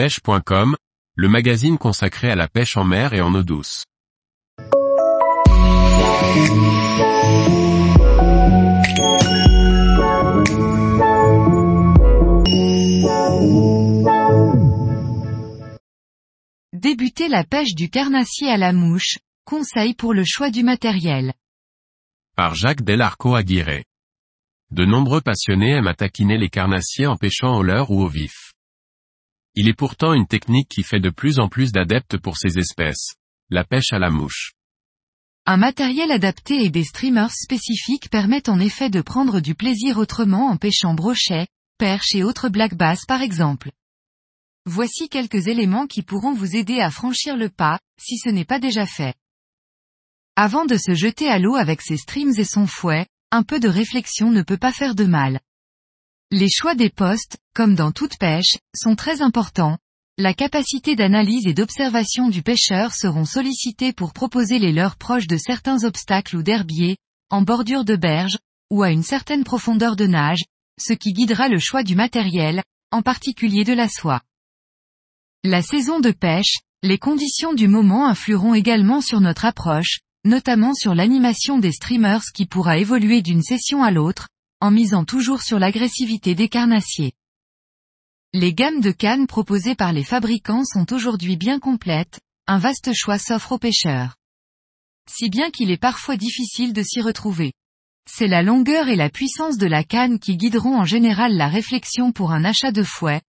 pêche.com, le magazine consacré à la pêche en mer et en eau douce. Débuter la pêche du carnassier à la mouche, conseil pour le choix du matériel. Par Jacques Delarco Aguirre. De nombreux passionnés aiment à taquiner les carnassiers en pêchant au leurre ou au vif. Il est pourtant une technique qui fait de plus en plus d'adeptes pour ces espèces. La pêche à la mouche. Un matériel adapté et des streamers spécifiques permettent en effet de prendre du plaisir autrement en pêchant brochet, perche et autres black bass par exemple. Voici quelques éléments qui pourront vous aider à franchir le pas, si ce n'est pas déjà fait. Avant de se jeter à l'eau avec ses streams et son fouet, un peu de réflexion ne peut pas faire de mal. Les choix des postes, comme dans toute pêche, sont très importants. La capacité d'analyse et d'observation du pêcheur seront sollicités pour proposer les leurs proches de certains obstacles ou d'herbiers, en bordure de berge, ou à une certaine profondeur de nage, ce qui guidera le choix du matériel, en particulier de la soie. La saison de pêche, les conditions du moment influeront également sur notre approche, notamment sur l'animation des streamers qui pourra évoluer d'une session à l'autre, en misant toujours sur l'agressivité des carnassiers. Les gammes de cannes proposées par les fabricants sont aujourd'hui bien complètes, un vaste choix s'offre aux pêcheurs. Si bien qu'il est parfois difficile de s'y retrouver. C'est la longueur et la puissance de la canne qui guideront en général la réflexion pour un achat de fouet,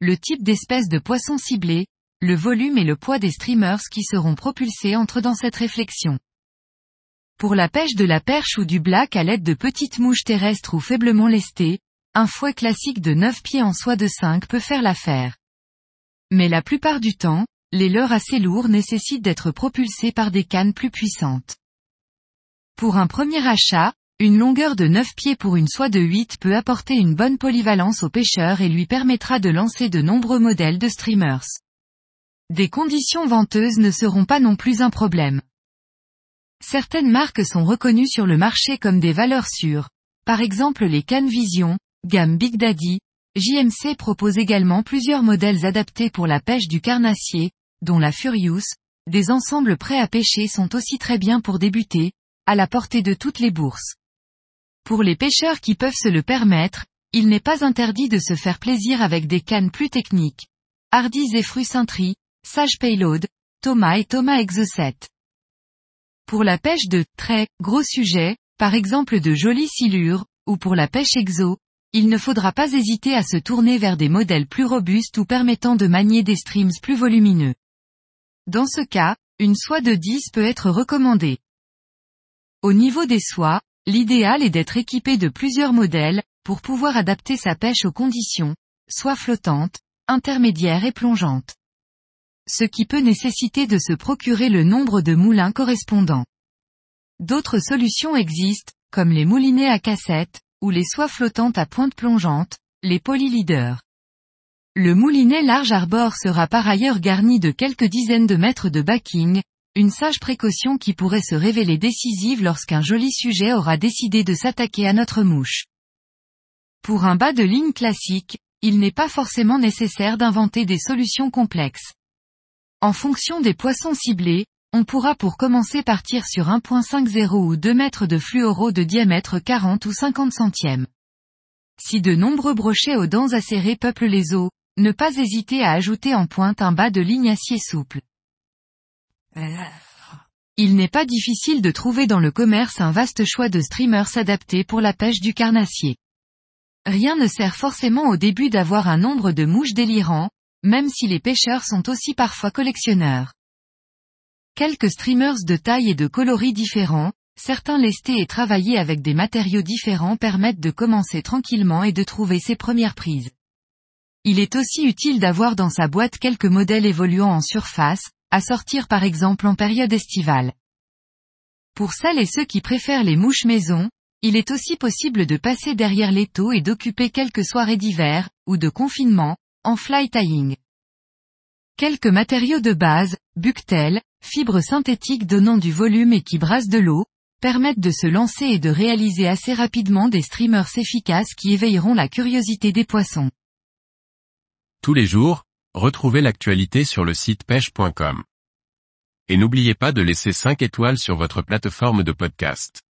le type d'espèce de poisson ciblé, le volume et le poids des streamers qui seront propulsés entrent dans cette réflexion. Pour la pêche de la perche ou du black à l'aide de petites mouches terrestres ou faiblement lestées, un fouet classique de 9 pieds en soie de 5 peut faire l'affaire. Mais la plupart du temps, les leurres assez lourds nécessitent d'être propulsés par des cannes plus puissantes. Pour un premier achat, une longueur de 9 pieds pour une soie de 8 peut apporter une bonne polyvalence au pêcheur et lui permettra de lancer de nombreux modèles de streamers. Des conditions venteuses ne seront pas non plus un problème. Certaines marques sont reconnues sur le marché comme des valeurs sûres. Par exemple les Cannes Vision, gamme Big Daddy, JMC propose également plusieurs modèles adaptés pour la pêche du carnassier, dont la Furious, des ensembles prêts à pêcher sont aussi très bien pour débuter, à la portée de toutes les bourses. Pour les pêcheurs qui peuvent se le permettre, il n'est pas interdit de se faire plaisir avec des cannes plus techniques. Hardy et Sintry, Sage Payload, Thomas et Thomas Exocet. Pour la pêche de très gros sujets, par exemple de jolies silures, ou pour la pêche exo, il ne faudra pas hésiter à se tourner vers des modèles plus robustes ou permettant de manier des streams plus volumineux. Dans ce cas, une soie de 10 peut être recommandée. Au niveau des soies, l'idéal est d'être équipé de plusieurs modèles, pour pouvoir adapter sa pêche aux conditions, soit flottante, intermédiaire et plongeante ce qui peut nécessiter de se procurer le nombre de moulins correspondants. D'autres solutions existent, comme les moulinets à cassette, ou les soies flottantes à pointe plongeante, les polyleaders. Le moulinet large arbor sera par ailleurs garni de quelques dizaines de mètres de backing, une sage précaution qui pourrait se révéler décisive lorsqu'un joli sujet aura décidé de s'attaquer à notre mouche. Pour un bas de ligne classique, il n'est pas forcément nécessaire d'inventer des solutions complexes. En fonction des poissons ciblés, on pourra pour commencer partir sur 1.50 ou 2 mètres de fluoro de diamètre 40 ou 50 centièmes. Si de nombreux brochets aux dents acérées peuplent les eaux, ne pas hésiter à ajouter en pointe un bas de ligne acier souple. Il n'est pas difficile de trouver dans le commerce un vaste choix de streamers adaptés pour la pêche du carnassier. Rien ne sert forcément au début d'avoir un nombre de mouches délirants, même si les pêcheurs sont aussi parfois collectionneurs. Quelques streamers de taille et de coloris différents, certains lestés et travaillés avec des matériaux différents permettent de commencer tranquillement et de trouver ses premières prises. Il est aussi utile d'avoir dans sa boîte quelques modèles évoluant en surface, à sortir par exemple en période estivale. Pour celles et ceux qui préfèrent les mouches maison, il est aussi possible de passer derrière l'étau et d'occuper quelques soirées d'hiver, ou de confinement, en fly tying. Quelques matériaux de base, buctel, fibres synthétiques donnant du volume et qui brassent de l'eau, permettent de se lancer et de réaliser assez rapidement des streamers efficaces qui éveilleront la curiosité des poissons. Tous les jours, retrouvez l'actualité sur le site pêche.com. Et n'oubliez pas de laisser 5 étoiles sur votre plateforme de podcast.